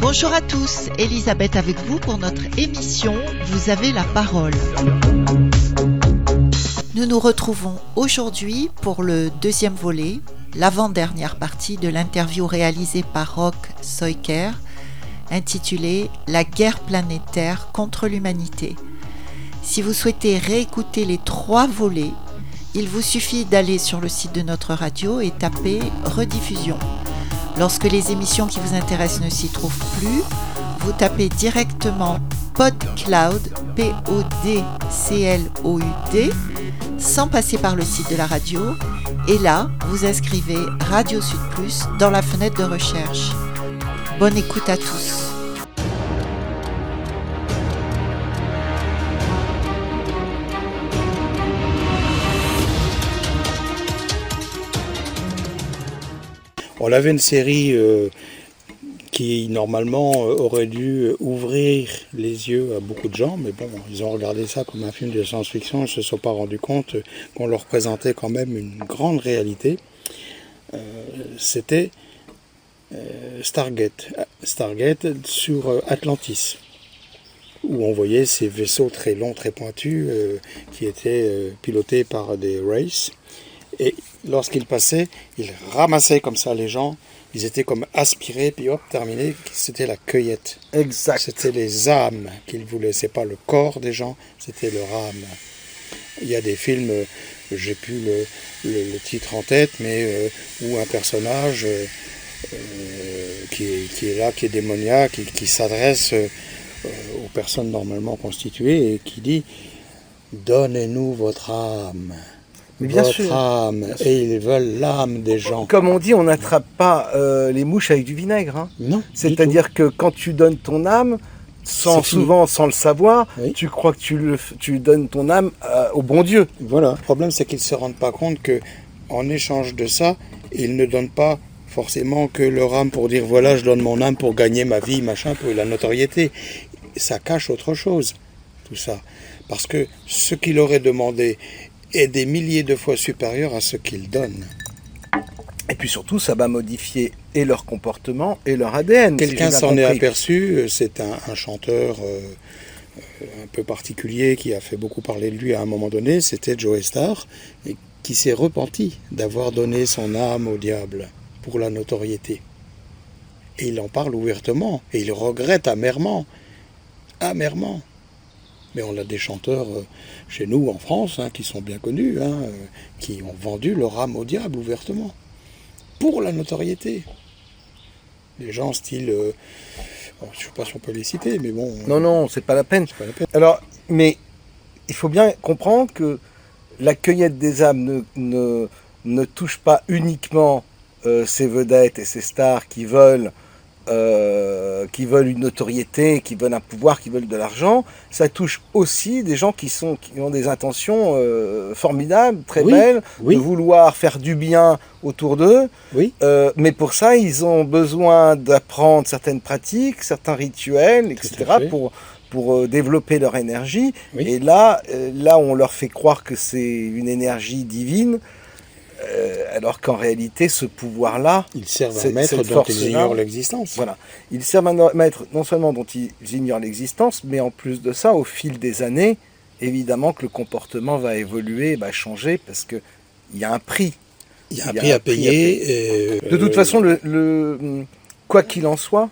Bonjour à tous, Elisabeth avec vous pour notre émission Vous avez la parole. Nous nous retrouvons aujourd'hui pour le deuxième volet, l'avant-dernière partie de l'interview réalisée par Rock Soiker, intitulée La guerre planétaire contre l'humanité. Si vous souhaitez réécouter les trois volets, il vous suffit d'aller sur le site de notre radio et taper rediffusion. Lorsque les émissions qui vous intéressent ne s'y trouvent plus, vous tapez directement PodCloud, P-O-D-C-L-O-U-D, sans passer par le site de la radio, et là, vous inscrivez Radio Sud Plus dans la fenêtre de recherche. Bonne écoute à tous. On avait une série euh, qui normalement euh, aurait dû ouvrir les yeux à beaucoup de gens, mais bon, ils ont regardé ça comme un film de science-fiction, ils ne se sont pas rendus compte qu'on leur présentait quand même une grande réalité. Euh, C'était Stargate, sur Atlantis, où on voyait ces vaisseaux très longs, très pointus, qui étaient pilotés par des races. Et lorsqu'ils passaient, ils ramassaient comme ça les gens. Ils étaient comme aspirés, puis hop, terminé. C'était la cueillette. Exact. C'était les âmes qu'ils voulaient. C'est pas le corps des gens, c'était leur âme. Il y a des films, euh, j'ai plus le, le- le titre en tête, mais euh, où un personnage euh, qui, est, qui est là, qui est démoniaque, qui, qui s'adresse euh, aux personnes normalement constituées et qui dit Donnez-nous votre âme. Mais bien votre sûr. âme. Bien sûr. Et ils veulent l'âme des gens. Comme on dit, on n'attrape pas euh, les mouches avec du vinaigre. hein. Non. C'est-à-dire que quand tu donnes ton âme, sans souvent sans le savoir, Oui. tu crois que tu, le, tu donnes ton âme euh, au bon Dieu. Voilà. Le problème, c'est qu'ils ne se rendent pas compte que, en échange de ça, ils ne donnent pas forcément que leur âme pour dire voilà, je donne mon âme pour gagner ma vie, machin, pour la notoriété. Ça cache autre chose, tout ça. Parce que ce qu'il aurait demandé est des milliers de fois supérieur à ce qu'ils donnent. Et puis surtout, ça va modifier et leur comportement et leur ADN. Quelqu'un s'en est aperçu, euh, c'est un, un chanteur euh, euh, un peu particulier qui a fait beaucoup parler de lui à un moment donné, c'était Joe Star, et qui s'est repenti d'avoir donné son âme au diable pour la notoriété. Et il en parle ouvertement, et il regrette amèrement, amèrement. Mais on a des chanteurs euh, chez nous en France hein, qui sont bien connus, hein, euh, qui ont vendu leur âme au diable ouvertement, pour la notoriété. Des gens style... euh, bon, je ne sais pas si on peut les citer, mais bon... Non, non, c'est pas la peine. pas la peine. Alors, mais il faut bien comprendre que la cueillette des âmes ne, ne, ne touche pas uniquement ces vedettes et ces stars qui veulent, euh, qui veulent une notoriété, qui veulent un pouvoir, qui veulent de l'argent. Ça touche aussi des gens qui, sont, qui ont des intentions euh, formidables, très Oui, belles, oui. de vouloir faire du bien autour d'eux. Oui, Euh, mais pour ça, ils ont besoin d'apprendre certaines pratiques, certains rituels, etc., pour, pour euh, développer leur énergie. Et là, euh, là, on leur fait croire que c'est une énergie divine, euh, alors qu'en réalité, ce pouvoir-là, ils servent à maître dont ils ignorent l'existence. voilà, ils servent à mettre non seulement dont ils ignorent l'existence, mais en plus de ça, au fil des années, évidemment que le comportement va évoluer, va changer, parce que il y a un prix. Il y a un Il y a prix un à prix à payer. et, De toute euh, façon, le, le- quoi qu'il en soit,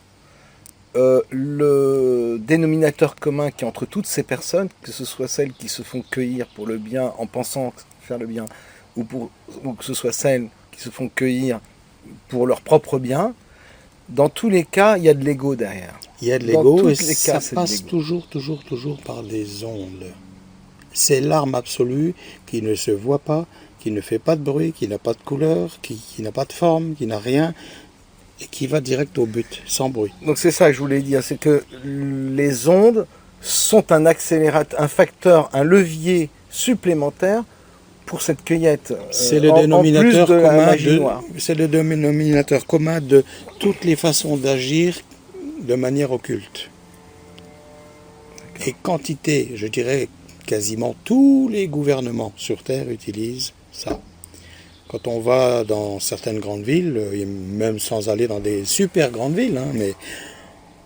euh, le dénominateur commun qui est entre toutes ces personnes, que ce soit celles qui se font cueillir pour le bien en pensant faire le bien, ou, pour, ou que ce soit celles qui se font cueillir pour leur propre bien, dans tous les cas, il y a de l'ego derrière. Il y a de l'ego et les ça cas, passe toujours, toujours, toujours par des ondes. C'est l'arme absolue qui ne se voit pas, qui ne fait pas de bruit, qui n'a pas de couleur, qui, qui n'a pas de forme, qui n'a rien, et qui va direct au but, sans bruit. Donc c'est ça que je voulais dire, c'est que les ondes sont un accélérateur, un facteur, un levier supplémentaire pour cette cueillette. euh, C'est le en dénominateur plus de la commun de, noire. c'est le dénominateur commun de toutes les façons d'agir de manière occulte. Et quantité, je dirais quasiment tous les gouvernements sur Terre utilisent ça. Quand on va dans certaines grandes villes, et même sans aller dans des super grandes villes, hein, mais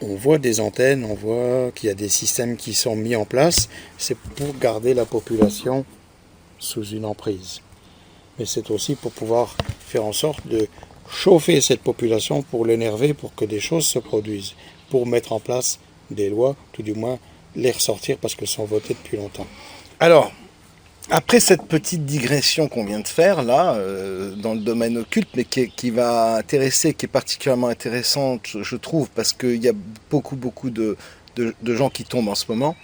on voit des antennes, on voit qu'il y a des systèmes qui sont mis en place, c'est pour garder la population sous une emprise. Mais c'est aussi pour pouvoir faire en sorte de chauffer cette population pour l'énerver, pour que des choses se produisent, pour mettre en place des lois, tout du moins les ressortir parce qu'elles sont votées depuis longtemps. Alors, après cette petite digression qu'on vient de faire là, euh, dans le domaine occulte, mais qui, va intéresser, qui est particulièrement intéressante, je trouve, parce qu'il y a beaucoup, beaucoup de, gens qui tombent en ce moment.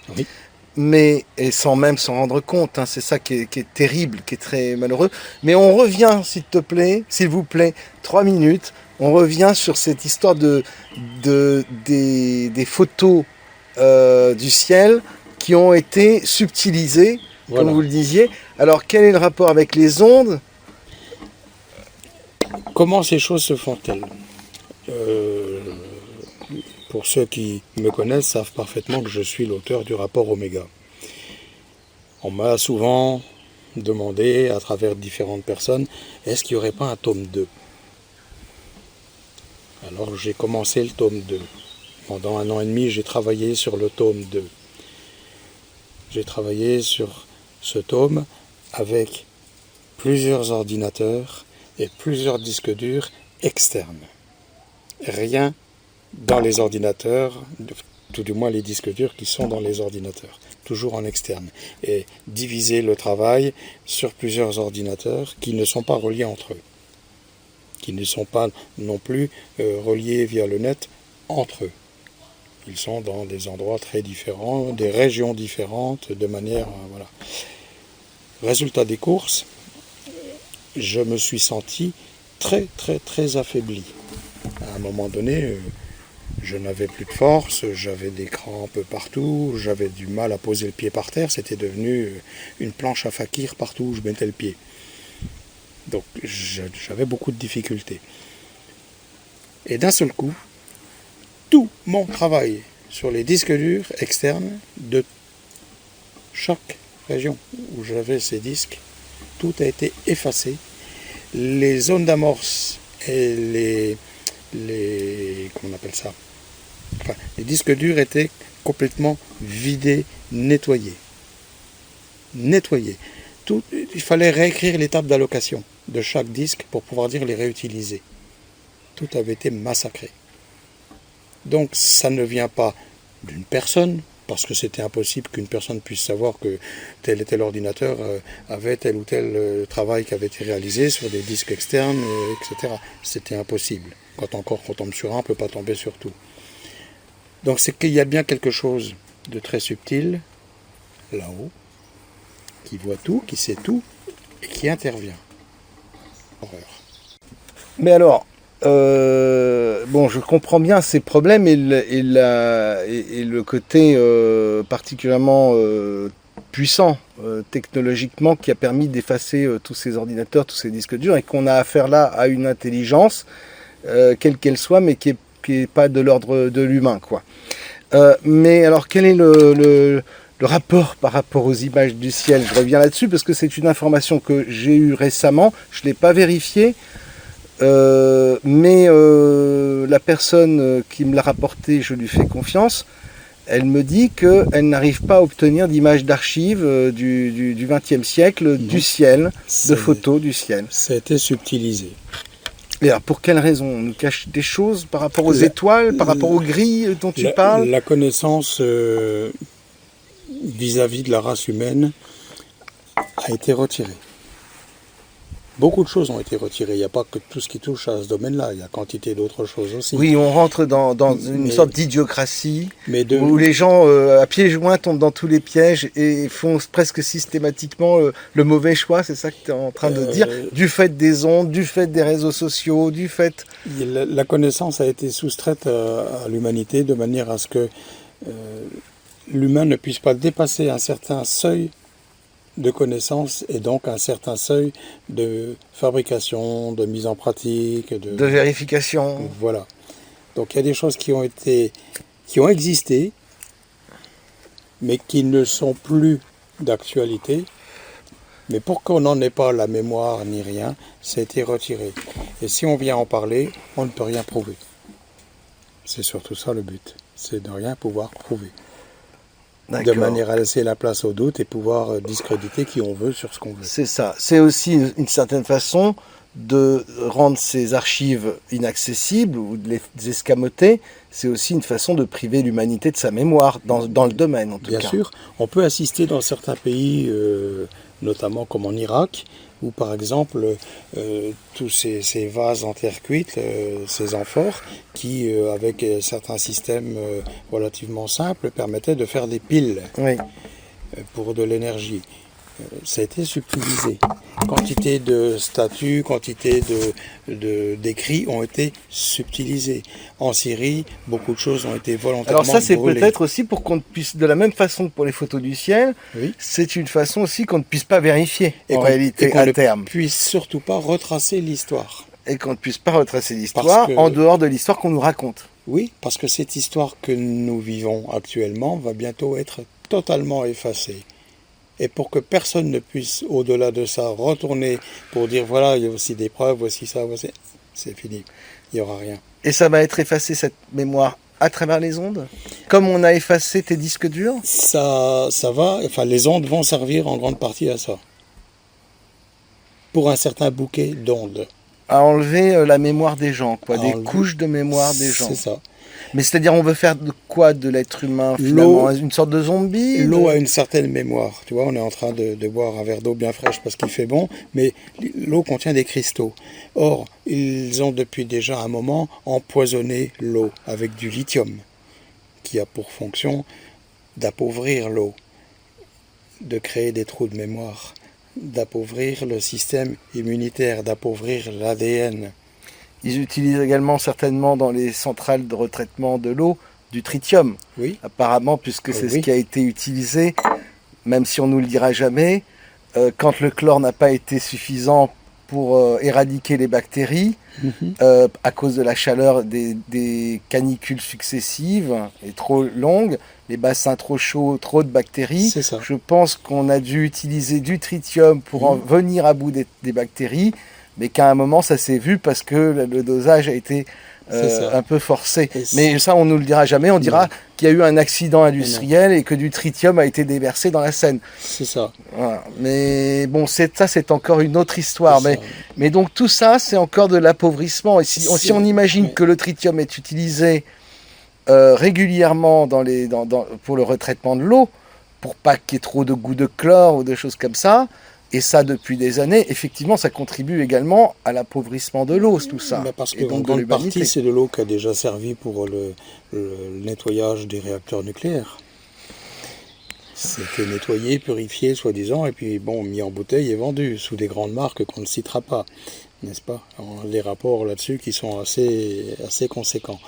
Mais, et sans même s'en rendre compte, hein, c'est ça qui est, terrible, qui est très malheureux. Mais on revient, s'il te plaît, s'il vous plaît, trois minutes, on revient sur cette histoire de, des, photos euh, du ciel qui ont été subtilisées comme vous le disiez. Alors, quel est le rapport avec les ondes? Comment ces choses se font-elles? Euh, Pour ceux qui me connaissent, savent parfaitement que je suis l'auteur du rapport Oméga. On m'a souvent demandé, à travers différentes personnes, est-ce qu'il n'y aurait pas un tome 2 Alors j'ai commencé le tome 2. Pendant un an et demi, j'ai travaillé sur le tome 2. J'ai travaillé sur ce tome avec plusieurs ordinateurs et plusieurs disques durs externes. Rien dans les ordinateurs, tout du moins les disques durs qui sont dans les ordinateurs, toujours en externe. Et diviser le travail sur plusieurs ordinateurs qui ne sont pas reliés entre eux, qui ne sont pas non plus euh, reliés via le net entre eux. Ils sont dans des endroits très différents, des régions différentes, de manière. Euh, voilà. Résultat des courses, je me suis senti très, très, très affaibli. À un moment donné, euh, je n'avais plus de force, j'avais des crampes partout, j'avais du mal à poser le pied par terre, c'était devenu une planche à fakir partout où je mettais le pied. Donc j'avais beaucoup de difficultés. Et d'un seul coup, tout mon travail sur les disques durs externes de chaque région où j'avais ces disques, tout a été effacé. Les zones d'amorce et les, les comment on appelle ça? Les disques durs étaient complètement vidés, nettoyés. Nettoyés. Tout, il fallait réécrire l'étape d'allocation de chaque disque pour pouvoir dire les réutiliser. Tout avait été massacré. Donc ça ne vient pas d'une personne, parce que c'était impossible qu'une personne puisse savoir que tel et tel ordinateur euh, avait tel ou tel euh, travail qui avait été réalisé sur des disques externes, euh, etc. C'était impossible. Quand encore on tombe sur un, on ne peut pas tomber sur tout. Donc c'est qu'il y a bien quelque chose de très subtil là-haut, qui voit tout, qui sait tout, et qui intervient. Horreur. Mais alors, euh, bon, je comprends bien ces problèmes et le, côté euh, particulièrement euh, puissant technologiquement qui a permis d'effacer tous ces ordinateurs, tous ces disques durs et qu'on a affaire là à une intelligence, quelle qu'elle soit, mais qui n'est pas de l'ordre de l'humain, quoi. mais alors, quel est le, le, le, rapport par rapport aux images du ciel? Je reviens là-dessus parce que c'est une information que j'ai eue récemment, je ne l'ai pas vérifiée. Euh, mais euh, la personne euh, qui me l'a rapporté, je lui fais confiance, elle me dit qu'elle n'arrive pas à obtenir d'images d'archives du XXe siècle du ciel, de photos du ciel. Ça a été subtilisé. Et alors, pour quelle raison On nous cache des choses par rapport aux étoiles, par rapport aux grilles dont tu parles La connaissance vis à -vis de la race humaine a été retirée. Beaucoup de choses ont été retirées. Il n'y a pas que tout ce qui touche à ce domaine-là. Il y a quantité d'autres choses aussi. Oui, on rentre dans, une sorte d'idiocratie où les gens euh, à pieds joints tombent dans tous les pièges et font presque systématiquement euh, le mauvais choix. C'est ça que tu es en train de dire. Euh, du fait des ondes, du fait des réseaux sociaux, du fait. La, connaissance a été soustraite à, à l'humanité de manière à ce que l'humain ne puisse pas dépasser un certain seuil de connaissances et donc un certain seuil de fabrication, de mise en pratique, de, de vérification. Voilà. Donc il y a des choses qui ont été, qui ont existé, mais qui ne sont plus d'actualité. Mais pour qu'on n'en ait pas la mémoire ni rien, ça a été retiré. Et si on vient en parler, on ne peut rien prouver. C'est surtout ça le but, c'est de rien pouvoir prouver. De manière à laisser la place au doute et pouvoir euh, discréditer qui on veut sur ce qu'on veut. C'est ça. C'est aussi une, une certaine façon de rendre ces archives inaccessibles ou de les escamoter. C'est aussi une façon de priver l'humanité de sa mémoire, dans, dans le domaine en tout Bien cas. sûr, on peut assister dans certains pays, euh, notamment comme en Irak, où par exemple euh, tous ces, ces vases en terre cuite, euh, ces amphores, qui euh, avec certains systèmes relativement simples permettaient de faire des piles Oui. pour de l'énergie. Ça a été subtilisé. Quantité de statues, quantité de, d'écrits ont été subtilisés. En Syrie, beaucoup de choses ont été volontairement Alors ça, c'est peut-être aussi pour qu'on puisse, de la même façon que pour les photos du ciel, Oui. c'est une façon aussi qu'on ne puisse pas vérifier Et en qu'on- réalité et à ne terme. puisse surtout pas retracer l'histoire. Et qu'on ne puisse pas retracer l'histoire que- en dehors de l'histoire qu'on nous raconte. Oui, parce que cette histoire que nous vivons actuellement va bientôt être totalement effacée. Et pour que personne ne puisse, au-delà de ça, retourner pour dire voilà, il y a aussi des preuves, voici ça, voici. C'est fini. Il n'y aura rien. Et ça va être effacé cette mémoire à travers les ondes? Comme on a effacé tes disques durs? Ça, ça va, enfin, les ondes vont servir en grande partie à ça. Pour un certain bouquet d'ondes. à enlever euh, la mémoire des gens, quoi, À des enlever- couches de mémoire des gens. C'est ça. Mais c'est-à-dire, on veut faire de quoi de l'être humain finalement? Une sorte de zombie L'eau de- a une certaine mémoire. Tu vois, on est en train de, de boire un verre d'eau bien fraîche parce qu'il fait bon, mais l'eau contient des cristaux. Or, ils ont depuis déjà un moment empoisonné l'eau avec du lithium, qui a pour fonction d'appauvrir l'eau, de créer des trous de mémoire, d'appauvrir le système immunitaire, d'appauvrir l'ADN. Ils utilisent également certainement dans les centrales de retraitement de l'eau du tritium, Oui, apparemment, puisque c'est Oui. ce qui a été utilisé, même si on nous le dira jamais, euh, quand le chlore n'a pas été suffisant pour euh, éradiquer les bactéries, Mhm. euh, à cause de la chaleur des, des canicules successives et trop longues, les bassins trop chauds, trop de bactéries. c'est ça. Je pense qu'on a dû utiliser du tritium pour en Mhm. venir à bout des, des bactéries, mais qu'à un moment ça s'est vu parce que le, dosage a été euh, un peu forcé. Mais ça, on nous le dira jamais. On dira qu'il y a eu un accident industriel et que du tritium a été déversé dans la Seine. C'est ça. Voilà. Mais bon, ça, c'est encore une autre histoire. Mais, ça. mais donc tout ça, c'est encore de l'appauvrissement. Et si, on- si C'est- on imagine que le tritium est utilisé euh, régulièrement dans les, dans, dans- pour le retraitement de l'eau, pour pas qu'il y ait trop de goût de chlore ou de choses comme ça, et ça depuis des années, effectivement, ça contribue également à l'appauvrissement de l'eau, tout ça. Mais parce Et que donc en de grande partie, c'est de l'eau qui a déjà servi pour le, le nettoyage des réacteurs nucléaires. C'était nettoyé, purifié, soi-disant, et puis bon, mis en bouteille et vendu sous des grandes marques qu'on ne citera pas, n'est-ce pas? On a des rapports là-dessus qui sont assez, assez conséquents.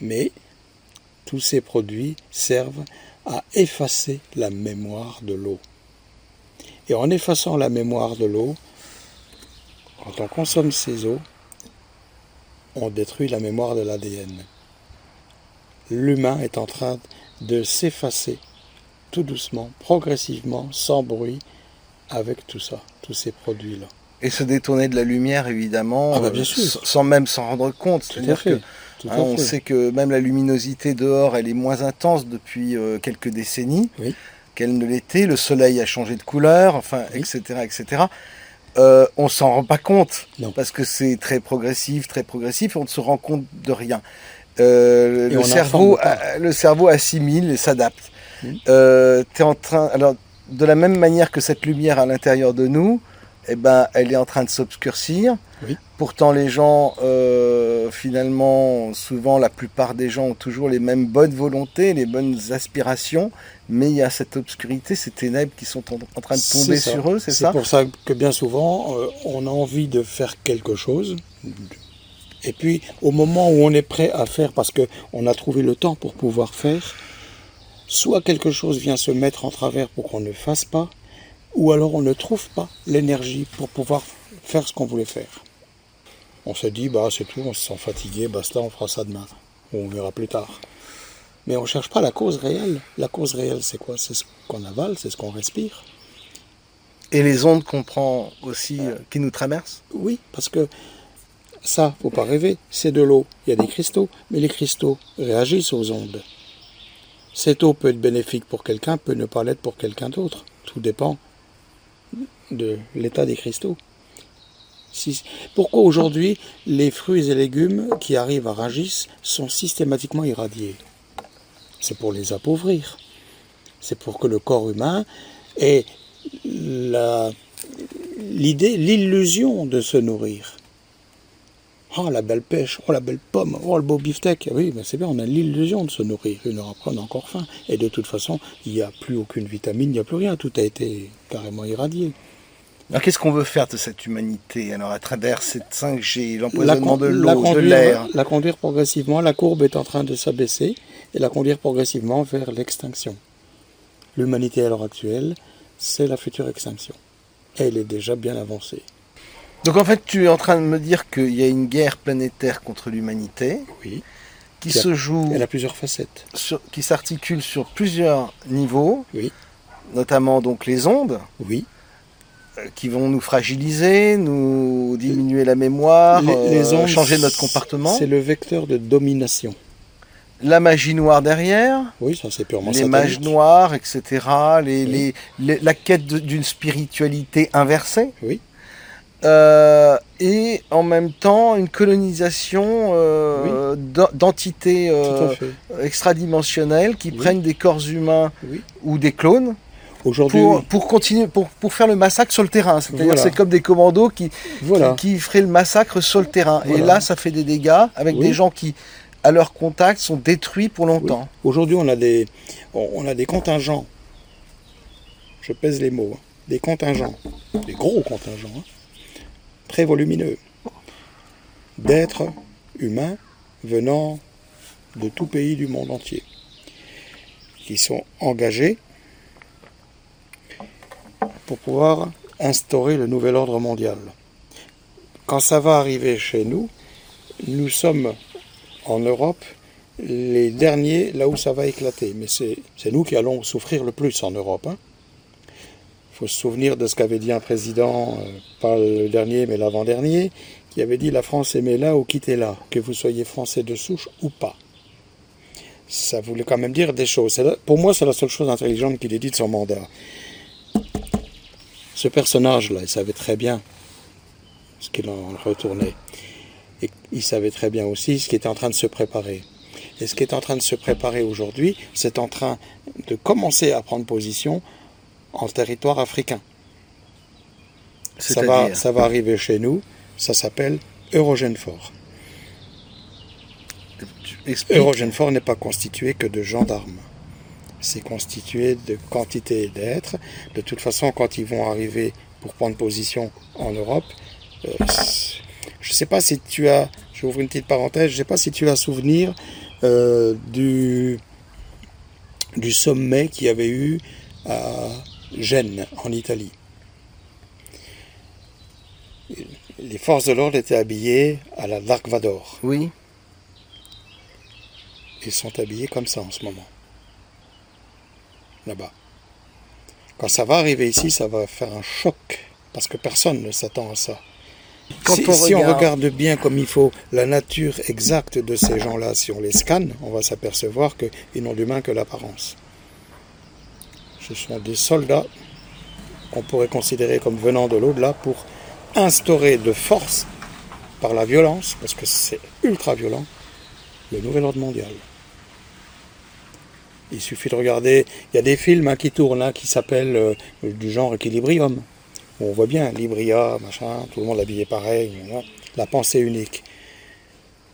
Mais tous ces produits servent à effacer la mémoire de l'eau. Et en effaçant la mémoire de l'eau, quand on consomme ces eaux, on détruit la mémoire de l'ADN. L'humain est en train de s'effacer tout doucement, progressivement, sans bruit, avec tout ça, tous ces produits-là. Et se détourner de la lumière, évidemment, Ah bah, bien euh, sûr. sans même s'en rendre compte. C'est-à-dire que hein, on sait que même la luminosité dehors, elle est moins intense depuis euh, quelques décennies Oui. Qu'elle ne l'était. Le soleil a changé de couleur, enfin, Oui. etc., etc. Euh, on s'en rend pas compte Non. parce que c'est très progressif, très progressif. On ne se rend compte de rien. Euh, le cerveau, a- le cerveau assimile et s'adapte. Euh, t'es en train, alors, de la même manière que cette lumière à l'intérieur de nous, eh ben, elle est en train de s'obscurcir. Oui. Pourtant, les gens, euh, finalement, souvent, la plupart des gens ont toujours les mêmes bonnes volontés, les bonnes aspirations, mais il y a cette obscurité, ces ténèbres qui sont en, en train de tomber C'est sur eux, c'est C'est ça pour ça que bien souvent, euh, on a envie de faire quelque chose. Et puis, au moment où on est prêt à faire, parce qu'on a trouvé le temps pour pouvoir faire, soit quelque chose vient se mettre en travers pour qu'on ne fasse pas, ou alors on ne trouve pas l'énergie pour pouvoir faire ce qu'on voulait faire. On se dit, bah c'est tout, on se sent fatigué, basta, on fera ça demain. Ou on verra plus tard. Mais on ne cherche pas la cause réelle. La cause réelle, c'est quoi? C'est ce qu'on avale, c'est ce qu'on respire. Et les ondes qu'on prend aussi, euh, qui nous traversent? Oui, parce que ça, faut pas rêver, c'est de l'eau. Il y a des cristaux, mais les cristaux réagissent aux ondes. Cette eau peut être bénéfique pour quelqu'un, peut ne pas l'être pour quelqu'un d'autre. Tout dépend de l'état des cristaux. Pourquoi aujourd'hui les fruits et légumes qui arrivent à Rungis sont systématiquement irradiés? C'est pour les appauvrir. C'est pour que le corps humain ait l'idée, l'illusion de se nourrir. Oh la belle pêche, oh la belle pomme, oh le beau beefsteak. Oui, mais c'est bien, on a l'illusion de se nourrir. Une heure après, on a encore faim. Et de toute façon, il n'y a plus aucune vitamine, il n'y a plus rien. Tout a été carrément irradié. Alors qu'est-ce qu'on veut faire de cette humanité Alors à travers cette 5G, La, l'empoisonnement de l'eau, de l'air, la conduire progressivement, la courbe est en train de s'abaisser et la conduire progressivement vers l'extinction. L'humanité à l'heure actuelle, c'est la future extinction. Elle est déjà bien avancée. Donc en fait, tu es en train de me dire qu'il y a une guerre planétaire contre l'humanité Oui. qui Qui a- se joue, Elle a plusieurs facettes. sur- qui s'articule sur plusieurs niveaux, Oui. notamment donc les ondes Oui. Euh, qui vont nous fragiliser, nous diminuer la mémoire, euh, ondes, changer notre comportement. C'est le vecteur de domination. La magie noire derrière, Oui, ça c'est purement les satanique. mages noirs, etc. Les, Oui. les- les- la quête d'une spiritualité inversée. Oui. Euh, et en même temps une colonisation euh, d'en- d'entités euh, extradimensionnelles qui Oui. prennent des corps humains Oui. ou des clones Aujourd'hui, pour, pour continuer pour, pour faire le massacre sur le terrain. C'est-à-dire Voilà. c'est comme des commandos qui, voilà. qui, qui feraient le massacre sur le terrain. Et là, ça fait des dégâts avec Oui. des gens qui, à leur contact, sont détruits pour longtemps. Aujourd'hui, on a des, on on a des contingents. Je pèse les mots. hein. Des contingents, des gros contingents, hein, très volumineux, d'êtres humains venant de tout pays du monde entier, qui sont engagés pour pouvoir instaurer le nouvel ordre mondial. Quand ça va arriver chez nous, nous sommes en Europe les derniers là où ça va éclater. Mais c'est nous qui allons souffrir le plus en Europe. Il faut se souvenir de ce qu'avait dit un président, euh, pas le dernier mais l'avant-dernier, qui avait dit la France aimez-la ou quittez-la, que vous soyez français de souche ou pas. Ça voulait quand même dire des choses. Pour moi, c'est la seule chose intelligente qu'il ait dit de son mandat. Ce personnage-là, il savait très bien ce qu'il en retournait. Et il savait très bien aussi ce qui était en train de se préparer. Et ce qui est en train de se préparer aujourd'hui, c'est en train de commencer à prendre position en territoire africain. Ça va, ça va arriver chez nous, ça s'appelle Eurogène Fort. Eurogène Fort n'est pas constitué que de gendarmes. C'est constitué de quantités d'êtres. De toute façon, quand ils vont arriver pour prendre position en Europe, euh, je ne sais pas si tu as, j'ouvre une petite parenthèse, je ne sais pas si tu as souvenir euh, du, du sommet qu'il y avait eu à Gênes, en Italie. Les forces de l'ordre étaient habillées à la Dark Vador. Oui. Ils sont habillés comme ça en ce moment. Là-bas. Quand ça va arriver ici, ça va faire un choc. Parce que personne ne s'attend à ça. Quand si on si on regarde- regarde bien comme il faut la nature exacte de ces gens-là, si on les scanne, on va s'apercevoir qu'ils n'ont d'humain que l'apparence. Ce sont des soldats qu'on pourrait considérer comme venant de l'au-delà pour instaurer de force, par la violence, parce que c'est ultra violent, le nouvel ordre mondial. Il suffit de regarder, il y a des films hein, qui tournent hein, qui s'appellent euh, du genre Equilibrium. On voit bien Libria, machin, tout le monde habillé pareil, la pensée unique.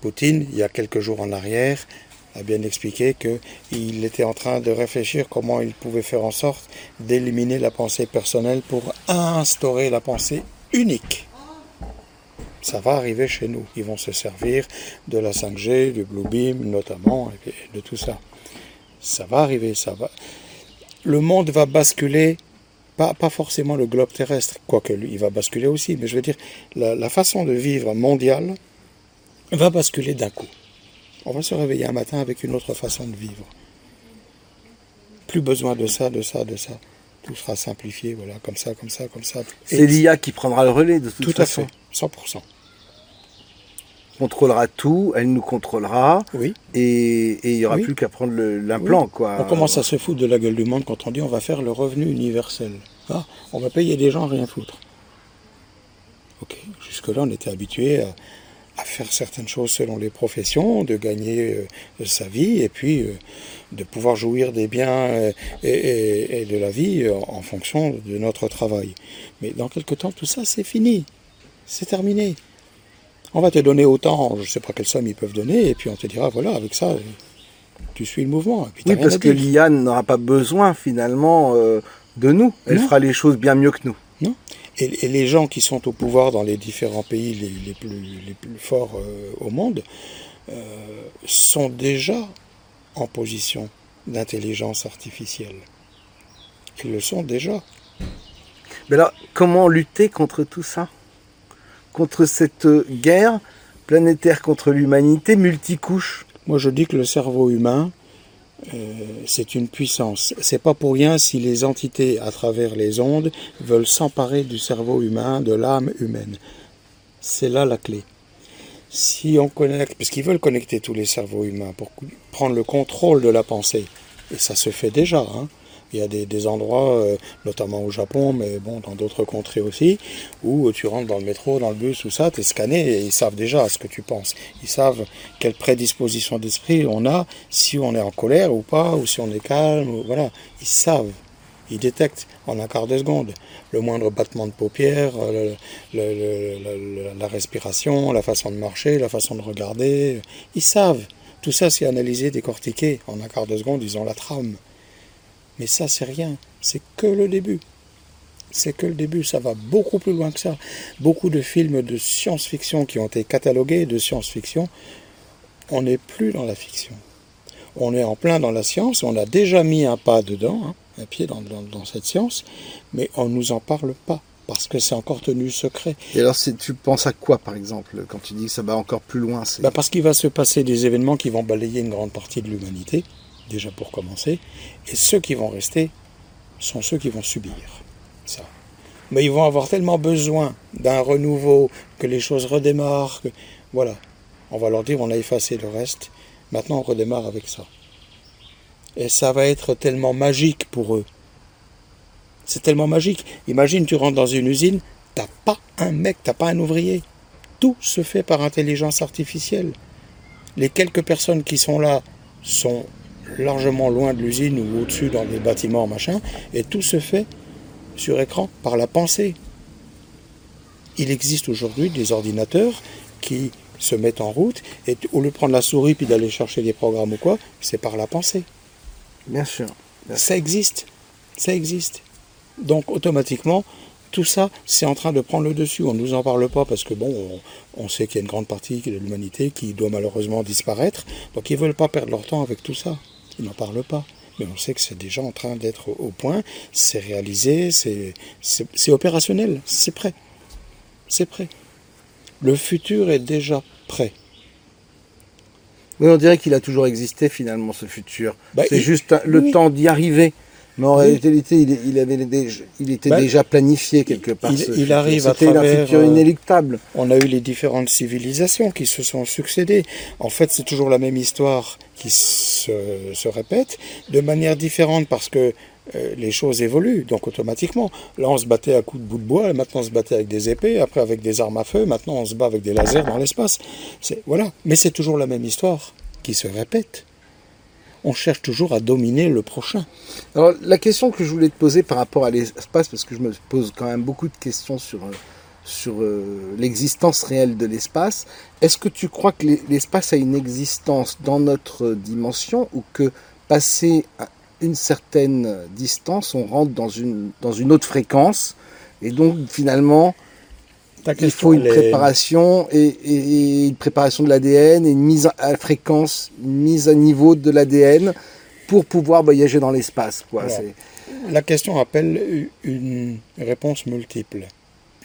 Poutine, il y a quelques jours en arrière, a bien expliqué qu'il était en train de réfléchir comment il pouvait faire en sorte d'éliminer la pensée personnelle pour instaurer la pensée unique. Ça va arriver chez nous. Ils vont se servir de la 5G, du Blue Beam notamment, et de tout ça. Ça va arriver, ça va. Le monde va basculer, pas, pas forcément le globe terrestre, quoique lui, il va basculer aussi, mais je veux dire, la, la façon de vivre mondiale va basculer d'un coup. On va se réveiller un matin avec une autre façon de vivre. Plus besoin de ça, de ça, de ça. Tout sera simplifié, voilà, comme ça, comme ça, comme ça. C'est l'IA qui prendra le relais de toute tout façon. Tout à fait, 100%. Contrôlera tout, elle nous contrôlera. Oui. Et il n'y aura Oui. plus qu'à prendre l'implant, quoi. On commence à se foutre de la gueule du monde quand on dit on va faire le revenu universel. Ah, on va payer des gens à rien foutre. Ok, jusque-là on était habitué à, à faire certaines choses selon les professions, de gagner euh, sa vie et puis euh, de pouvoir jouir des biens euh, et, et- et de la vie en fonction de notre travail. Mais dans quelque temps tout ça c'est fini, c'est terminé. On va te donner autant, je ne sais pas quelle somme ils peuvent donner, et puis on te dira voilà avec ça tu suis le mouvement. Et puis t'as Oui, rien parce que l'IA n'aura pas besoin finalement euh, de nous. Elle Non. fera les choses bien mieux que nous. Non. Et, et les gens qui sont au pouvoir dans les différents pays les, les plus, les plus forts euh, au monde euh, sont déjà en position d'intelligence artificielle. Ils le sont déjà. Mais alors, comment lutter contre tout ça? Contre cette guerre planétaire contre l'humanité multicouche Moi, je dis que le cerveau humain, euh, c'est une puissance. C'est pas pour rien si les entités à travers les ondes veulent s'emparer du cerveau humain, de l'âme humaine. C'est là la clé. Si on connecte, parce qu'ils veulent connecter tous les cerveaux humains pour prendre le contrôle de la pensée, et ça se fait déjà. hein. Il y a des, endroits, euh, notamment au Japon, mais bon, dans d'autres contrées aussi, où tu rentres dans le métro, dans le bus, ou ça, tu es scanné et ils savent déjà ce que tu penses. Ils savent quelle prédisposition d'esprit on a, si on est en colère ou pas, ou si on est calme, voilà. Ils savent, ils détectent en un quart de seconde le moindre battement de paupières, la respiration, la façon de marcher, la façon de regarder. Ils savent. Tout ça, c'est analysé, décortiqué. En un quart de seconde, ils ont la trame. Mais ça, c'est rien. C'est que le début. C'est que le début. Ça va beaucoup plus loin que ça. Beaucoup de films de science-fiction qui ont été catalogués de science-fiction, on n'est plus dans la fiction. On est en plein dans la science. On a déjà mis un pas dedans, hein, un pied dans, dans- dans cette science, mais on ne nous en parle pas parce que c'est encore tenu secret. Et alors, tu penses à quoi, par exemple, quand tu dis que ça va encore plus loin c'est- Bah, parce qu'il va se passer des événements qui vont balayer une grande partie de l'humanité, déjà pour commencer, et ceux qui vont rester sont ceux qui vont subir ça. Mais ils vont avoir tellement besoin d'un renouveau, que les choses redémarrent, que voilà. On va leur dire on a effacé le reste, maintenant on redémarre avec ça. Et ça va être tellement magique pour eux. C'est tellement magique. Imagine, tu rentres dans une usine, t'as pas un mec, t'as pas un ouvrier. Tout se fait par intelligence artificielle. Les quelques personnes qui sont là sont largement loin de l'usine ou au-dessus dans des bâtiments, machin, et tout se fait sur écran par la pensée. Il existe aujourd'hui des ordinateurs qui se mettent en route et au lieu de prendre la souris puis d'aller chercher des programmes ou quoi, c'est par la pensée. Bien sûr. Ça existe. Ça existe. Donc automatiquement, tout ça, c'est en train de prendre le dessus. On ne nous en parle pas parce que bon, on, on sait qu'il y a une grande partie de l'humanité qui doit malheureusement disparaître. Donc ils veulent pas perdre leur temps avec tout ça. Ils n'en parlent pas. Mais on sait que c'est déjà en train d'être au point. C'est réalisé, c'est opérationnel, c'est prêt. C'est prêt. Le futur est déjà prêt. Oui, on dirait qu'il a toujours existé finalement ce futur. Bah, c'est il- juste le oui. temps d'y arriver. Mais en Oui. réalité, il, il avait déjà, il était Bah, déjà planifié quelque part. il- il arrive à C'était travers, futur euh, inéluctable. On a eu les différentes civilisations qui se sont succédées. En fait, c'est toujours la même histoire qui se, se répète de manière différente parce que euh, les choses évoluent. Donc automatiquement, là on se battait à coups de bout de bois, et maintenant on se battait avec des épées, après avec des armes à feu, maintenant on se bat avec des lasers dans l'espace. C'est voilà, mais c'est toujours la même histoire qui se répète. On cherche toujours à dominer le prochain. Alors, la question que je voulais te poser par rapport à l'espace, parce que je me pose quand même beaucoup de questions sur, euh, sur euh, l'existence réelle de l'espace, est-ce que tu crois que l'e- l'espace a une existence dans notre dimension ou que passé à une certaine distance, on rentre dans une, dans une autre fréquence et donc finalement il faut une préparation et, et- et une préparation de l'ADN et une mise à fréquence, une mise à niveau de l'ADN pour pouvoir voyager dans l'espace. Quoi. Voilà. C'est- La question appelle une réponse multiple.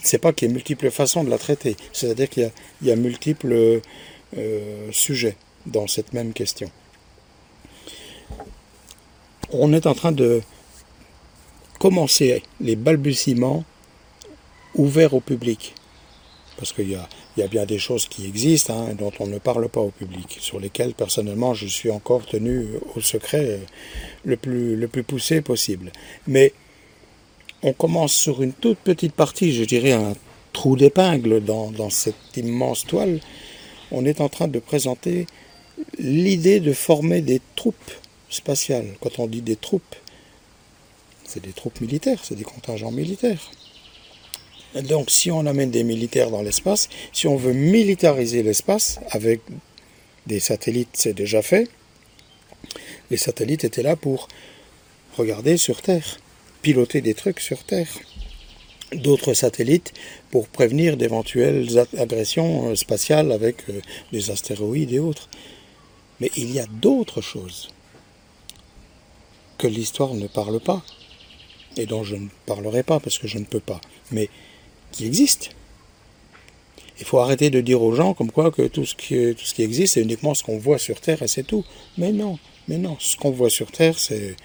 C'est pas qu'il y a multiples façons de la traiter. C'est-à-dire qu'il y a, il y a multiples euh, sujets dans cette même question. on est en train de commencer les balbutiements ouverts au public. Parce qu'il y a, bien des choses qui existent hein, dont on ne parle pas au public, sur lesquelles personnellement je suis encore tenu au secret le plus, le plus poussé possible. Mais on commence sur une toute petite partie, je dirais un trou d'épingle dans cette immense toile. On est en train de présenter l'idée de former des troupes spatiales. Quand on dit des troupes, c'est des troupes militaires, c'est des contingents militaires. Donc si on amène des militaires dans l'espace, si on veut militariser l'espace avec des satellites, c'est déjà fait. Les satellites étaient là pour regarder sur Terre, piloter des trucs sur Terre. D'autres satellites pour prévenir d'éventuelles agressions euh, spatiales avec euh, des astéroïdes et autres. Mais il y a d'autres choses que l'histoire ne parle pas et dont je ne parlerai pas parce que je ne peux pas. Mais qui existe. Il faut arrêter de dire aux gens comme quoi que tout ce qui, tout ce qui existe, c'est uniquement ce qu'on voit sur Terre et c'est tout. Mais non, mais non, ce qu'on voit sur Terre, c'est,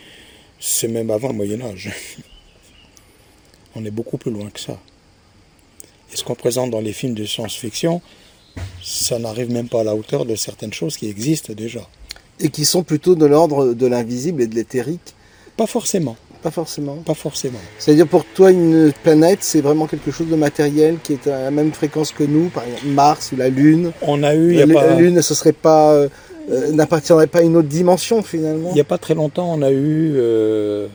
c'est même avant le Moyen Âge. On est beaucoup plus loin que ça. Et ce qu'on présente dans les films de science-fiction, ça n'arrive même pas à la hauteur de certaines choses qui existent déjà. Et qui sont plutôt de l'ordre de l'invisible et de l'éthérique Pas forcément. Pas forcément. Pas forcément. C'est-à-dire pour toi, une planète, c'est vraiment quelque chose de matériel qui est à la même fréquence que nous, par exemple Mars ou la Lune. On a eu. la, pas... Lune, ce serait pas, euh, n'appartiendrait pas à une autre dimension finalement. Il n'y a pas très longtemps, on a eu. Euh,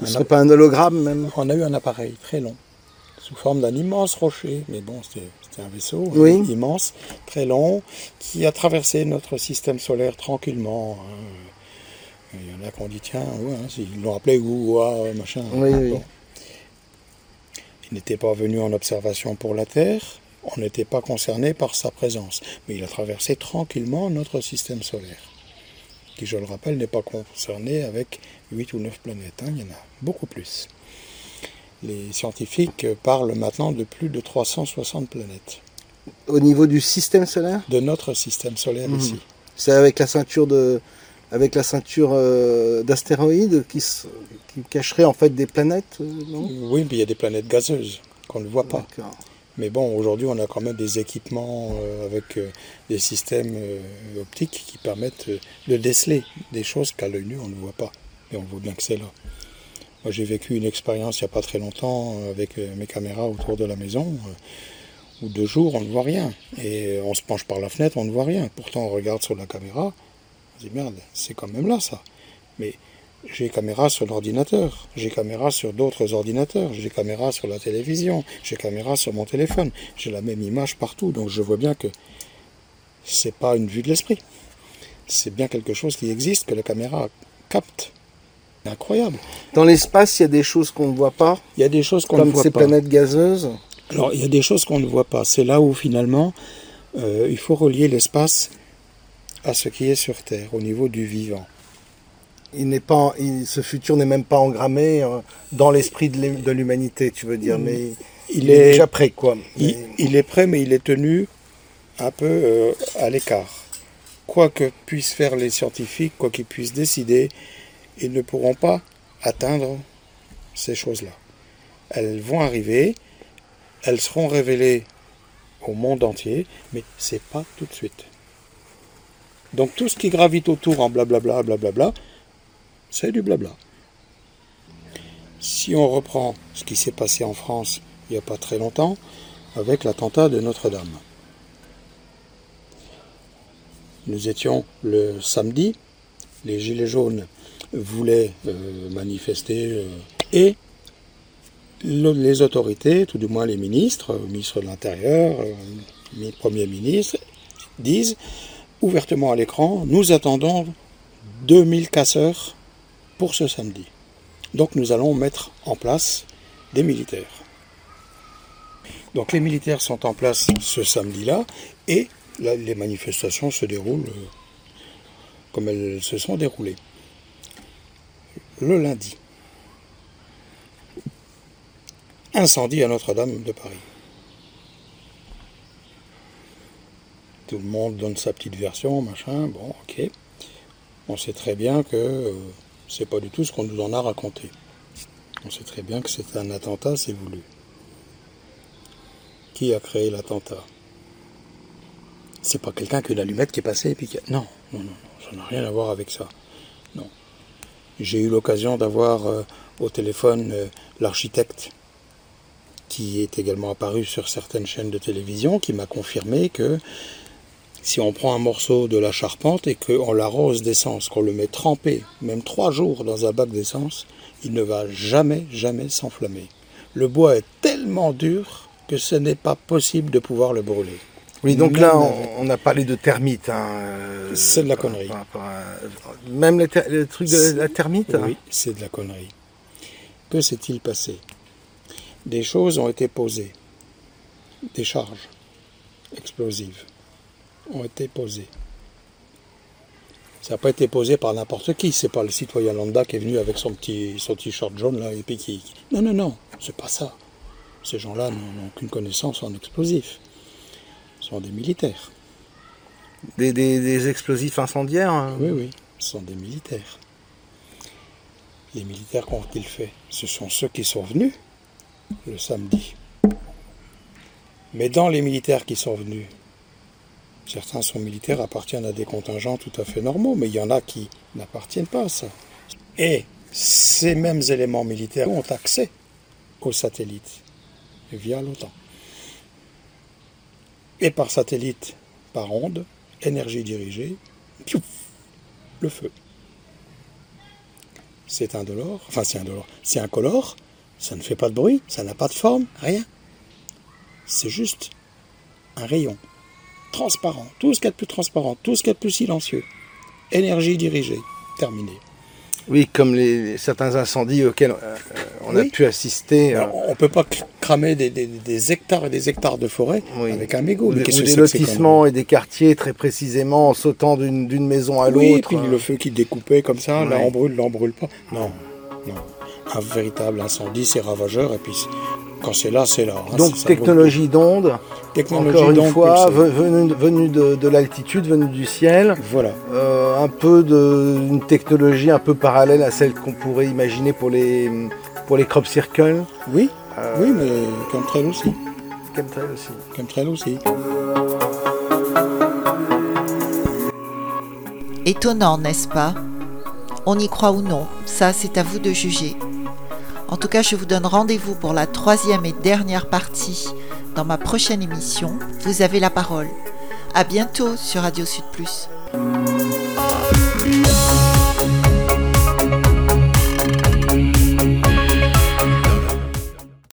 ce serait pas un hologramme même. On a eu un appareil très long, sous forme d'un immense rocher, mais bon, c'était un vaisseau oui. immense, très long, qui a traversé notre système solaire tranquillement. Hein. Il y en a qui ont dit, tiens, ouais, hein, ils l'ont appelé Gouwa, machin. Oui, oui. Il n'était pas venu en observation pour la Terre, on n'était pas concerné par sa présence, mais il a traversé tranquillement notre système solaire, qui, je le rappelle, n'est pas concerné avec 8 ou 9 planètes, hein, il y en a beaucoup plus. Les scientifiques parlent maintenant de plus de 360 planètes. Au niveau du système solaire? De notre système solaire mmh. ici. C'est avec la ceinture de, avec la ceinture euh, d'astéroïdes qui, qui, cacherait en fait des planètes, euh, non? Oui, mais il y a des planètes gazeuses qu'on ne voit pas. Mais bon, aujourd'hui, on a quand même des équipements euh, avec des systèmes optiques qui permettent de déceler des choses qu'à l'œil nu, on ne voit pas. Et on voit bien que c'est là. Moi, j'ai vécu une expérience il n'y a pas très longtemps avec mes caméras autour de la maison, où deux jours, on ne voit rien. Et on se penche par la fenêtre, on ne voit rien. Pourtant, on regarde sur la caméra, on dit merde, c'est quand même là ça. Mais j'ai caméra sur l'ordinateur, j'ai caméra sur d'autres ordinateurs, j'ai caméra sur la télévision, j'ai caméra sur mon téléphone, j'ai la même image partout, donc je vois bien que c'est pas une vue de l'esprit. C'est bien quelque chose qui existe que la caméra capte. C'est incroyable. Dans l'espace, il y a des choses qu'on ne voit pas. Il y a des choses qu'on ne voit pas. Comme ces planètes gazeuses. Alors, il y a des choses qu'on ne voit pas. C'est là où finalement, euh, il faut relier l'espace à ce qui est sur Terre, au niveau du vivant. Il n'est pas, ce futur n'est même pas engrammé euh, dans l'esprit de l'humanité, tu veux dire, mais il, est, déjà prêt, quoi. Il, est prêt, mais il est tenu un peu euh, à l'écart. Quoi que puissent faire les scientifiques, quoi qu'ils puissent décider, ils ne pourront pas atteindre ces choses-là. Elles vont arriver, elles seront révélées au monde entier, mais c'est pas tout de suite. Donc tout ce qui gravite autour en blablabla, blablabla, c'est du blabla. Si on reprend ce qui s'est passé en France il n'y a pas très longtemps, avec l'attentat de Notre-Dame. Nous étions le samedi, les Gilets jaunes voulaient euh, manifester euh, et les autorités, tout du moins les ministres, le ministre de l'Intérieur, le Premier ministre, disent ouvertement à l'écran, nous attendons 2000 casseurs pour ce samedi. Donc nous allons mettre en place des militaires. Donc les militaires sont en place ce samedi-là et les manifestations se déroulent euh, comme elles se sont déroulées. Le lundi, incendie à Notre-Dame de Paris. Tout le monde donne sa petite version, machin, bon, ok. On sait très bien que euh, C'est pas du tout ce qu'on nous en a raconté. On sait très bien que c'est un attentat, c'est voulu. Qui a créé l'attentat? C'est pas quelqu'un que l'allumette qui est passée et puis qui... Non, non, non, ça n'a rien à voir avec ça. Non. J'ai eu l'occasion d'avoir euh, au téléphone euh, l'architecte qui est également apparu sur certaines chaînes de télévision, qui m'a confirmé que si on prend un morceau de la charpente et qu'on l'arrose d'essence, qu'on le met trempé, même trois jours dans un bac d'essence, il ne va jamais, jamais s'enflammer. Le bois est tellement dur que ce n'est pas possible de pouvoir le brûler. Oui, donc là, on, a parlé de termites. Hein, euh, c'est de la connerie. Même les, trucs de la termite Oui, c'est de la connerie. Que s'est-il passé? Des choses ont été posées. Des charges explosives ont été posées. Ça n'a pas été posé par n'importe qui. C'est pas le citoyen lambda qui est venu avec son petit, son short jaune là et puis qui. Non, non, non, c'est pas ça. Ces gens-là n'ont aucune connaissance en explosifs. Ce sont des militaires. Des, explosifs incendiaires hein Oui, oui, ce sont des militaires. Les militaires, qu'ont-ils fait? Ce sont ceux qui sont venus le samedi. Mais dans les militaires qui sont venus, Certains sont militaires, appartiennent à des contingents tout à fait normaux, mais il y en a qui n'appartiennent pas à ça. Et ces mêmes éléments militaires ont accès aux satellites via l'OTAN. Et par satellite, par onde, énergie dirigée, le feu. C'est indolore, enfin c'est indolore, c'est incolore, ça ne fait pas de bruit, ça n'a pas de forme, rien. C'est juste un rayon transparent, tout ce qu'il y a de plus transparent, tout ce qu'il y a de plus silencieux. Énergie dirigée, terminé. Oui, comme les, certains incendies auxquels euh, on a pu assister. Euh, on ne peut pas cramer des, hectares et des hectares de forêt avec un mégot. Ou, des, lotissements et des quartiers très précisément en sautant d'une maison à l'autre. Oui, puis le feu qui découpait comme ça, là on brûle, là on brûle pas. Non, non. Un véritable incendie, c'est ravageur et puis quand c'est là, c'est là. Hein, Donc technologie d'onde, encore une fois, venue, de, l'altitude, venue du ciel. Voilà. Euh, un peu de une technologie un peu parallèle à celle qu'on pourrait imaginer pour les pour les crop circles. Oui. Euh, oui, mais chemtrail aussi. Chemtrail aussi. Chemtrail aussi. Étonnant, n'est-ce pas? On y croit ou non, ça c'est à vous de juger. En tout cas, je vous donne rendez-vous pour la troisième et dernière partie dans ma prochaine émission. Vous avez la parole. À bientôt sur Radio Sud Plus.